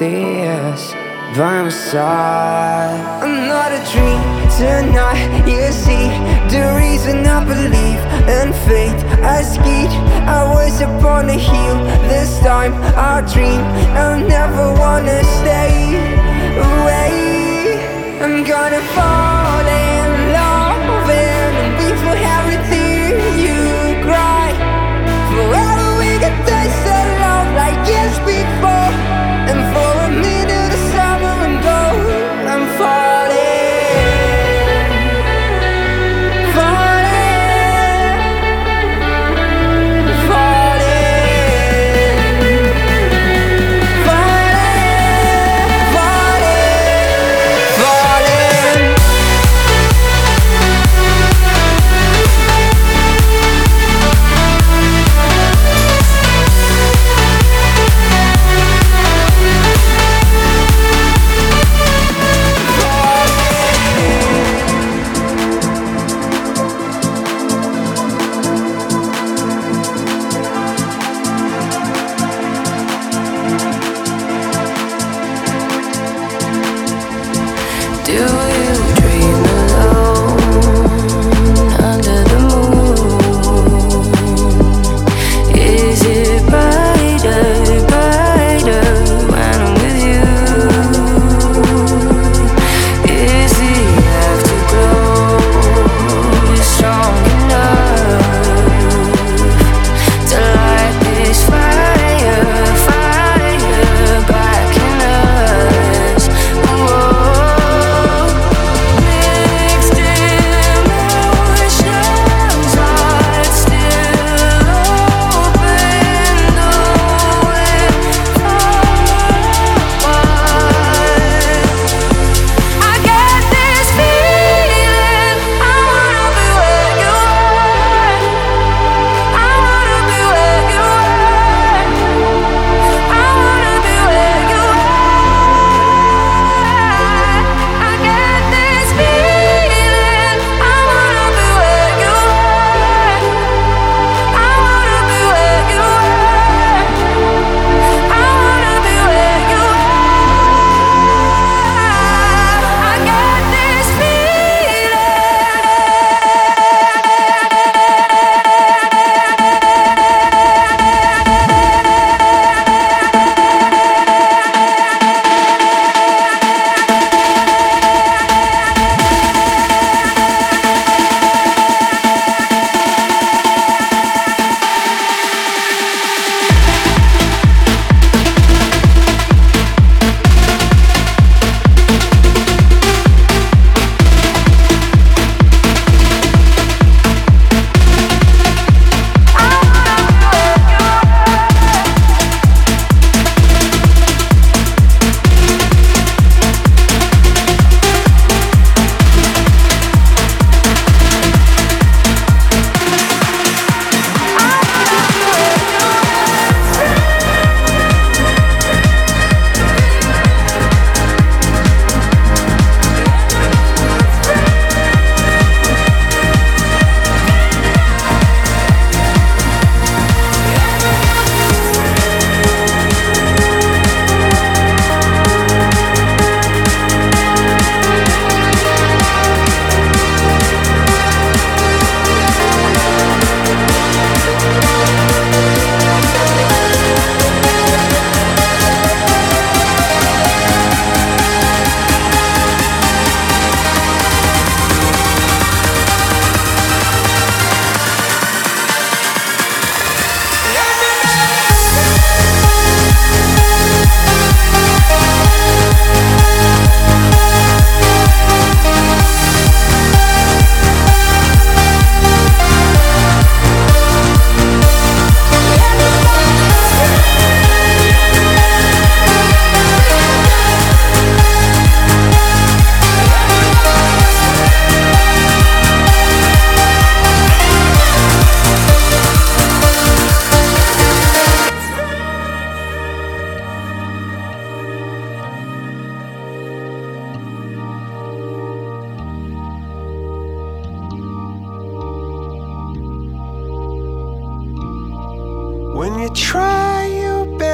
tears by my side. I'm not a dream tonight, you see. The reason I believe in faith, I skied. I was upon a hill. This time I dream. I never wanna stay away. I'm gonna fall.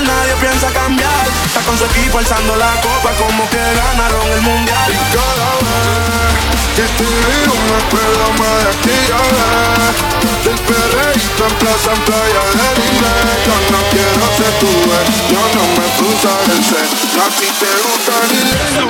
por nadie piensa cambiar. Está con su equipo alzando la copa como que ganaron el mundial. Y cada vez que te veo me acuerdo más de aquella vez. Del perreíto en plaza, en playa del inglés. Yo no quiero ser tu vez. Yo no me cruza el ser. a ti te gusta ni de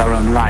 their own life.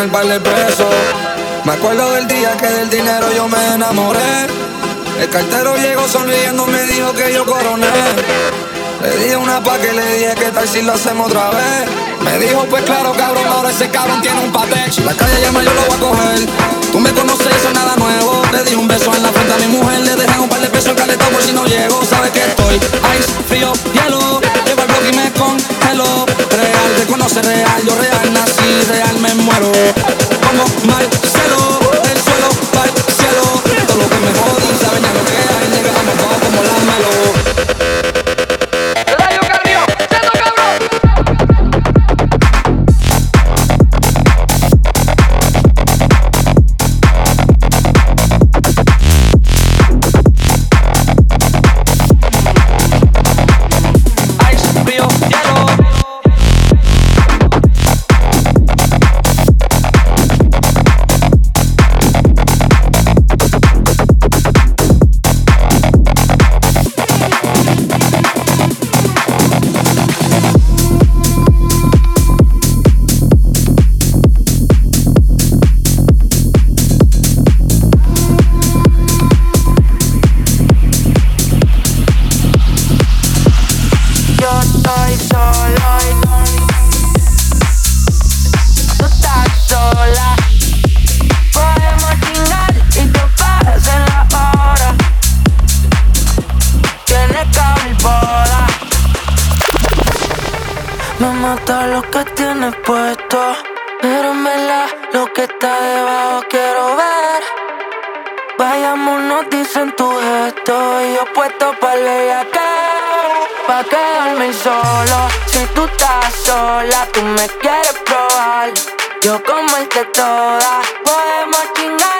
Primer par de pesos. Me acuerdo del día que del dinero yo me enamoré. El cartero llegó sonriendo, me dijo que yo coroné. Le dije una pa' que le dije que tal si lo hacemos otra vez. Me dijo, pues claro, cabrón, ahora ese cabrón tiene un pate. Si la calle llama, yo lo voy a coger. Tú me conoces, eso es nada nuevo. Le di un beso en la frente a mi mujer, le dejé un par de pesos al caletón por si no llego. Sabes que estoy ice, frío, hielo. Llevo el blog y me congelo. Real, te conoce real, yo real nací, real me muero. Como Marcelo, del suelo para el cielo. Todo lo que me jodí, saben ya lo que hay, llegamos todos como la melo. Vayámonos, dicen tu gesto. Y yo puesto para acá Pa' quedarme solo. Si tú estás sola, tú me quieres probar. Yo como el de todas. Podemos chingar.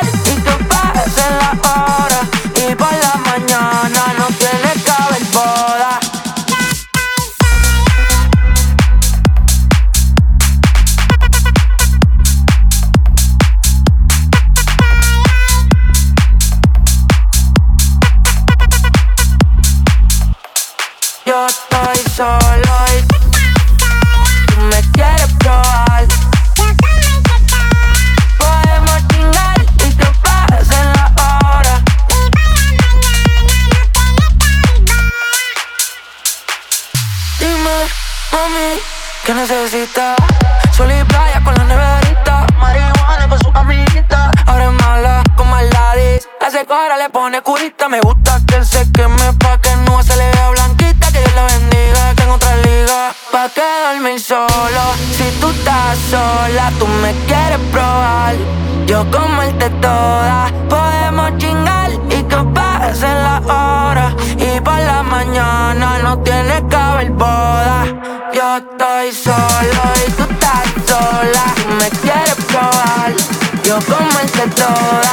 que necesitas. the door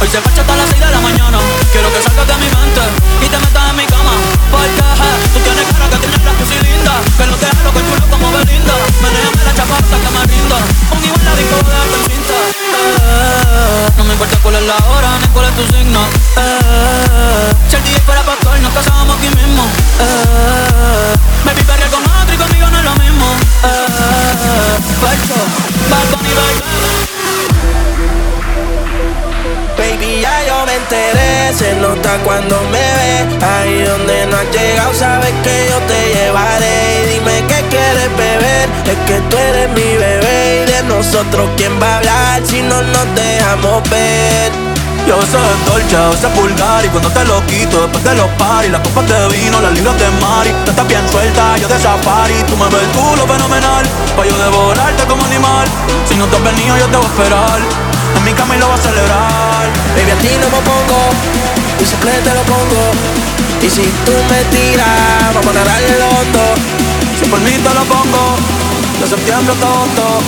Hoy se parcha hasta las 6 de la mañana. Quiero que salgas de mi mente y te metas en mi cama. Porque je, tú tienes cara que tienes la pussy linda Que no te jalo que chulo como Belinda. Manéjame la chapa hasta que me rinda. Un igual la disco voy a dejarte en cinta Eh, No me importa cuál es la hora ni cuál es tu signo Eh, Si el DJ fuera pastor nos casábamos aquí mismo Eh, Baby perrear con otro y conmigo no es lo mismo Eh, Bad Bunny, me enteré, se nota cuando me ves Ahí donde no has llegado, sabes que yo te llevaré. Y dime qué quieres beber, es que tú eres mi bebé. Y de nosotros, ¿quién va a hablar si no nos dejamos ver? Yo a veces es dolce, Y cuando te lo quito, después de los paris Las copas de vino, las libras de mari Tú estás bien suelta, yo de safari. Tú me ves el culo fenomenal. Pa' yo devorarte como animal. Si no te has venido, yo te voy a esperar mi cama y lo voy a celebrar. Baby, a ti no me pongo, y siempre te lo pongo. Y si tú me tiras, vamos a el loto Si por mí te lo pongo De septiembre agosto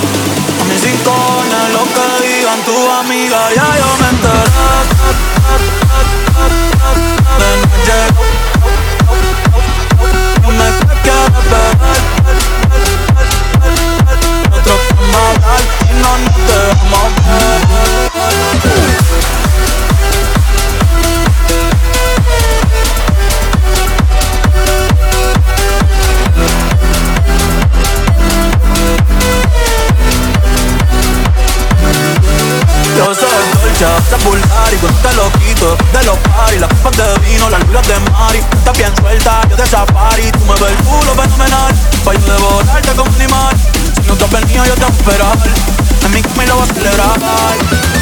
A mis rincones, lo que digan tu amiga Ya yo me enteré. De noche No me quieres Yo no te Está vulgar y cuando te lo quito. De los paris Las copas de vino, las luces de mari. Estás bien suelta, yo de safari. Tú me ves el culo fenomenal. Pa' yo devorarte como un animal. Si no estás venido yo te voy esperar. En make me love a little celebrar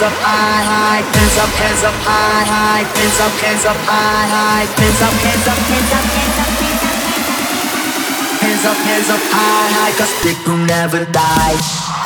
hands up high, high, hands up, hands up high, high, hands up, hands up high, high, hands up, hands up, hands up, hands up, hands up, hands up, hands up, hands up high, high, cause people never die.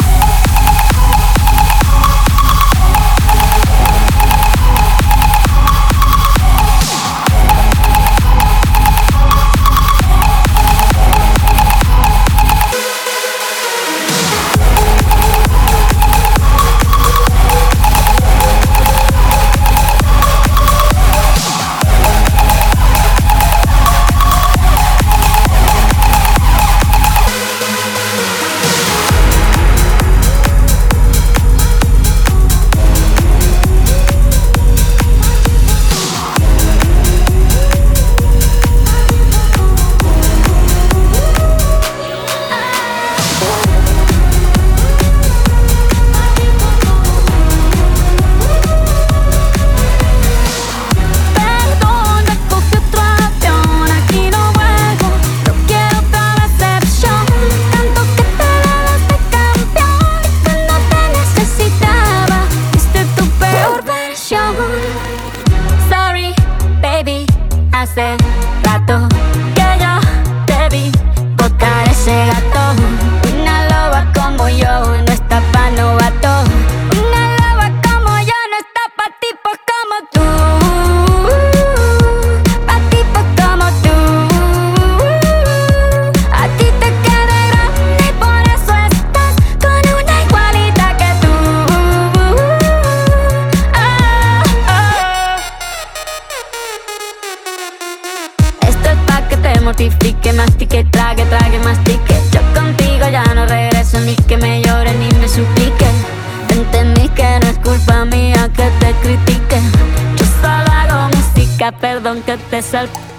Perdón que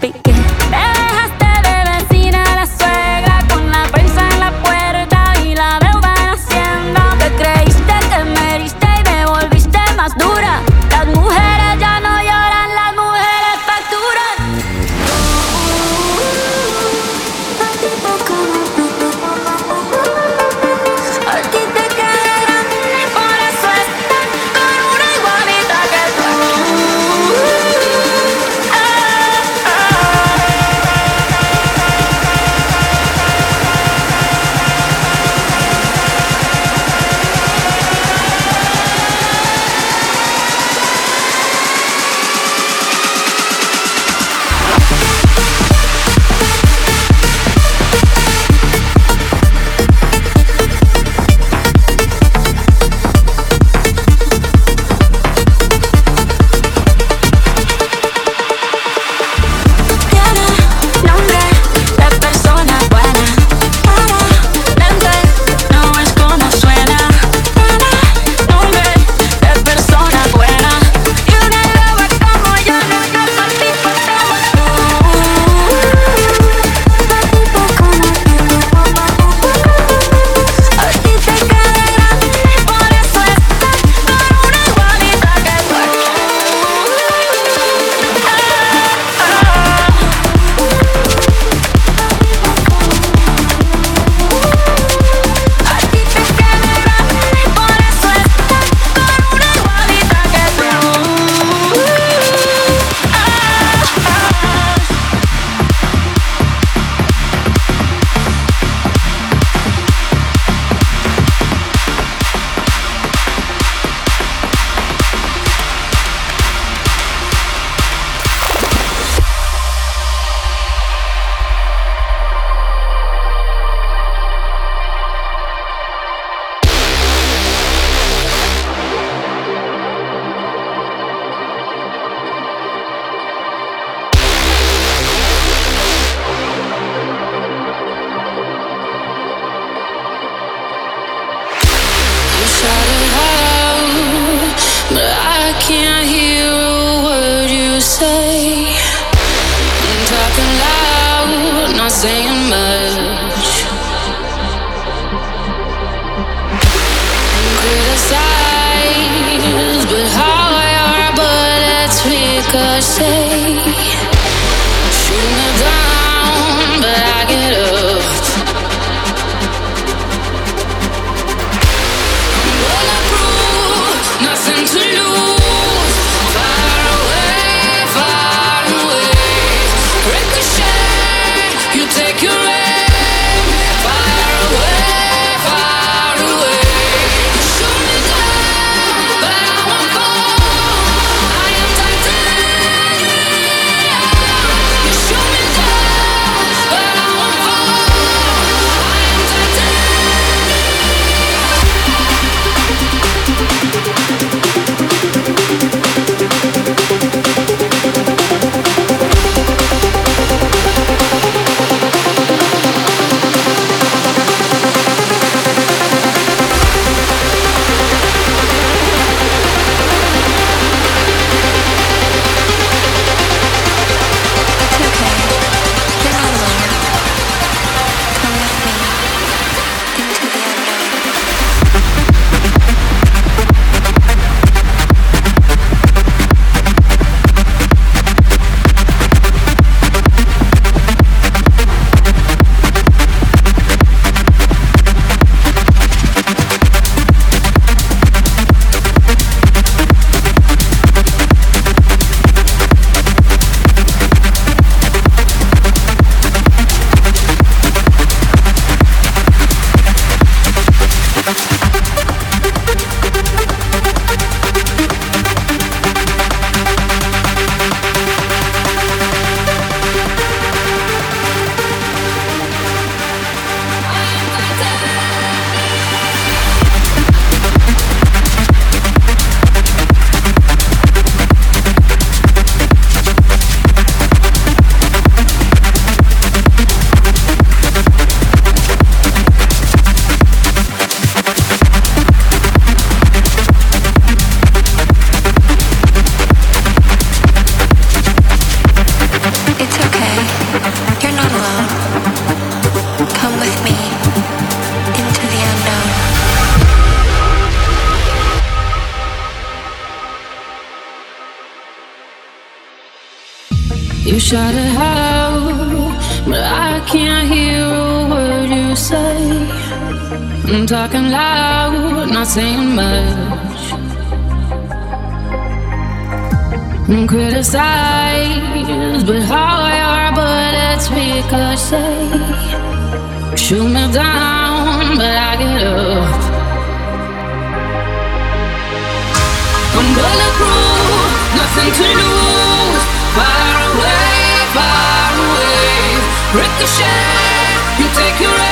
shout it out, but I can't hear a word you say. I'm talking loud, not saying much. I'm criticized, but how your bullets ricochet. Shoot me down, but I get up. I'm bulletproof, nothing to lose far away. Ricochet, you take your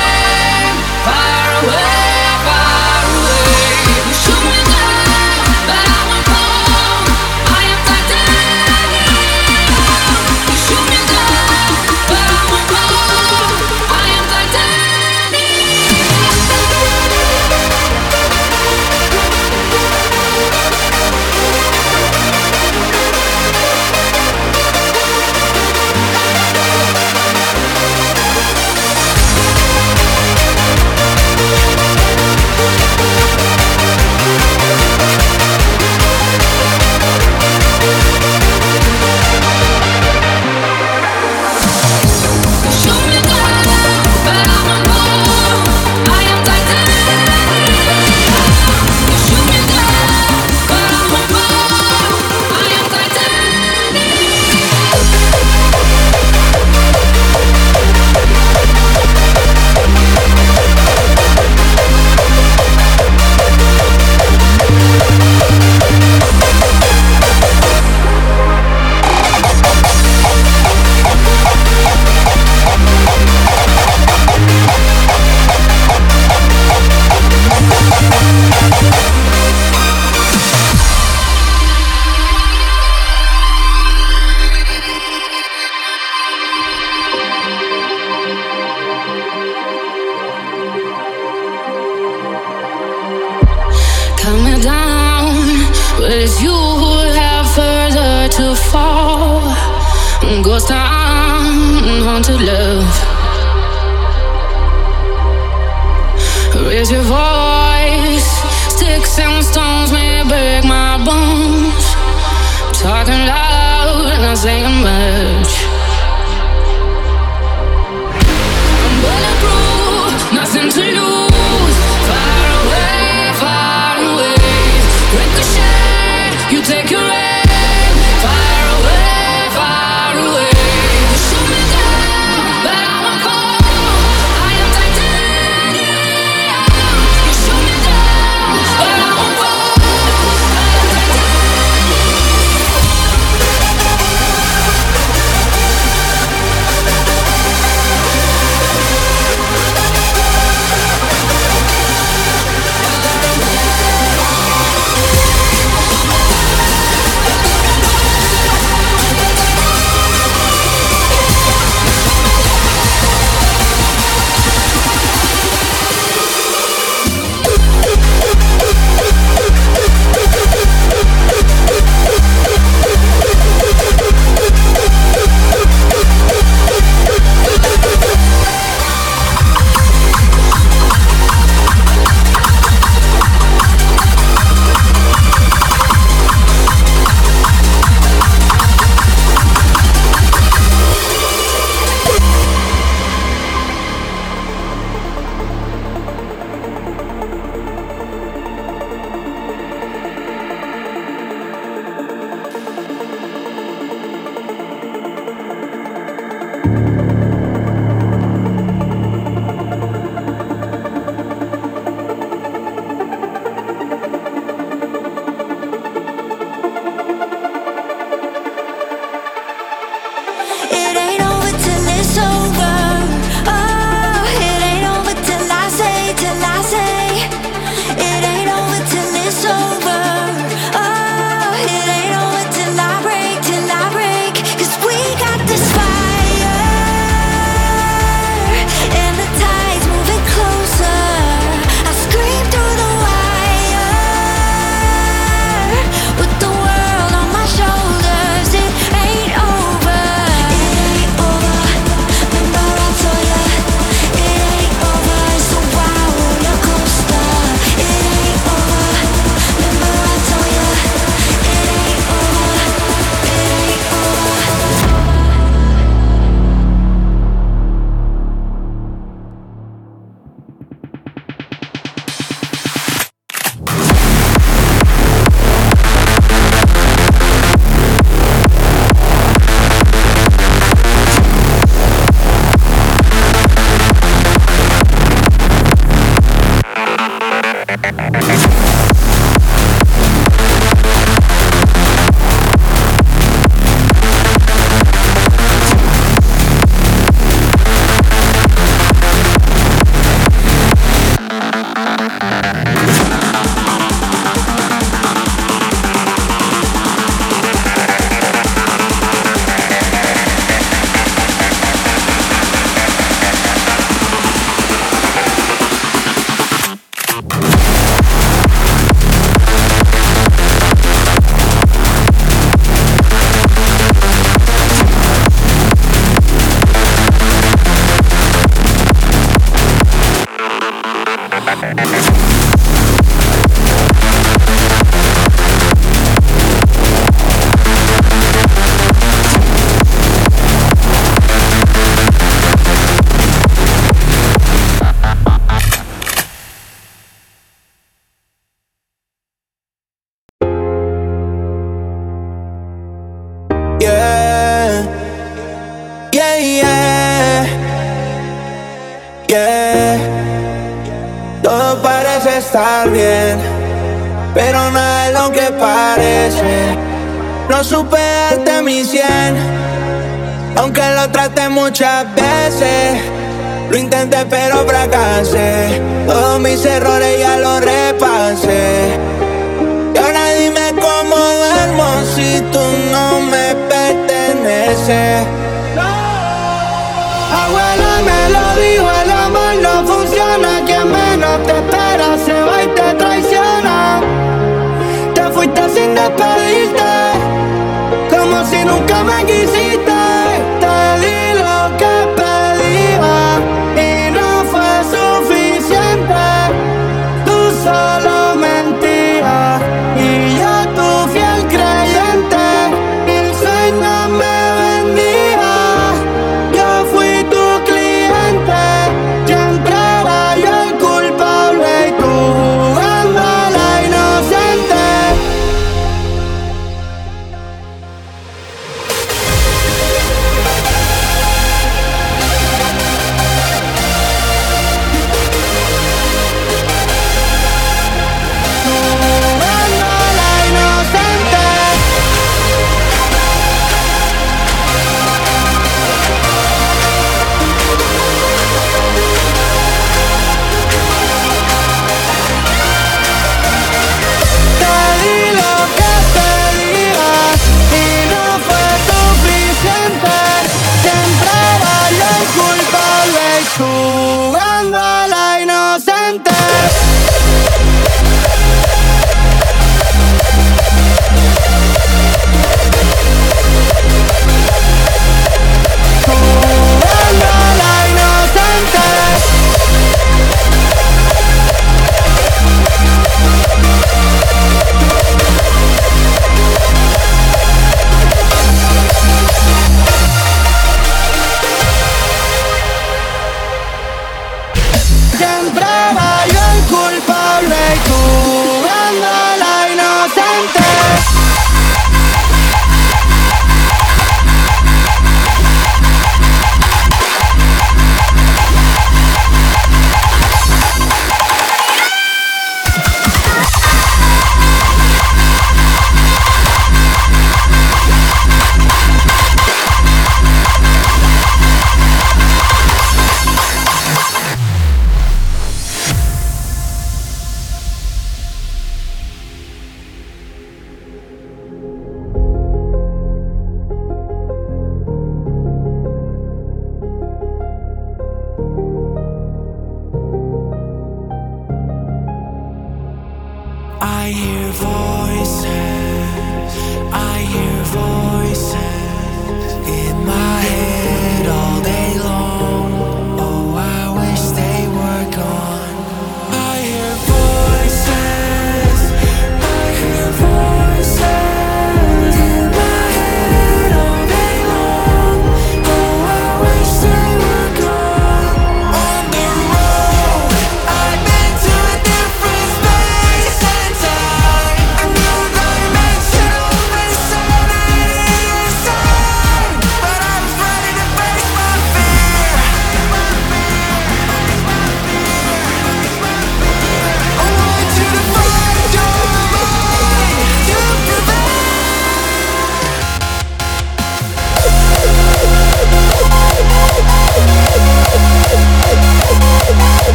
que parece. No supe darte mi cien, aunque lo traté muchas veces. Lo intenté pero fracasé. Todos mis errores ya los repasé. Y ahora dime cómo duermo si tú no me perteneces. Abuela me lo dijo, el amor no funciona, que menos te espera fuiste sin despedirte, como si nunca me quisieras.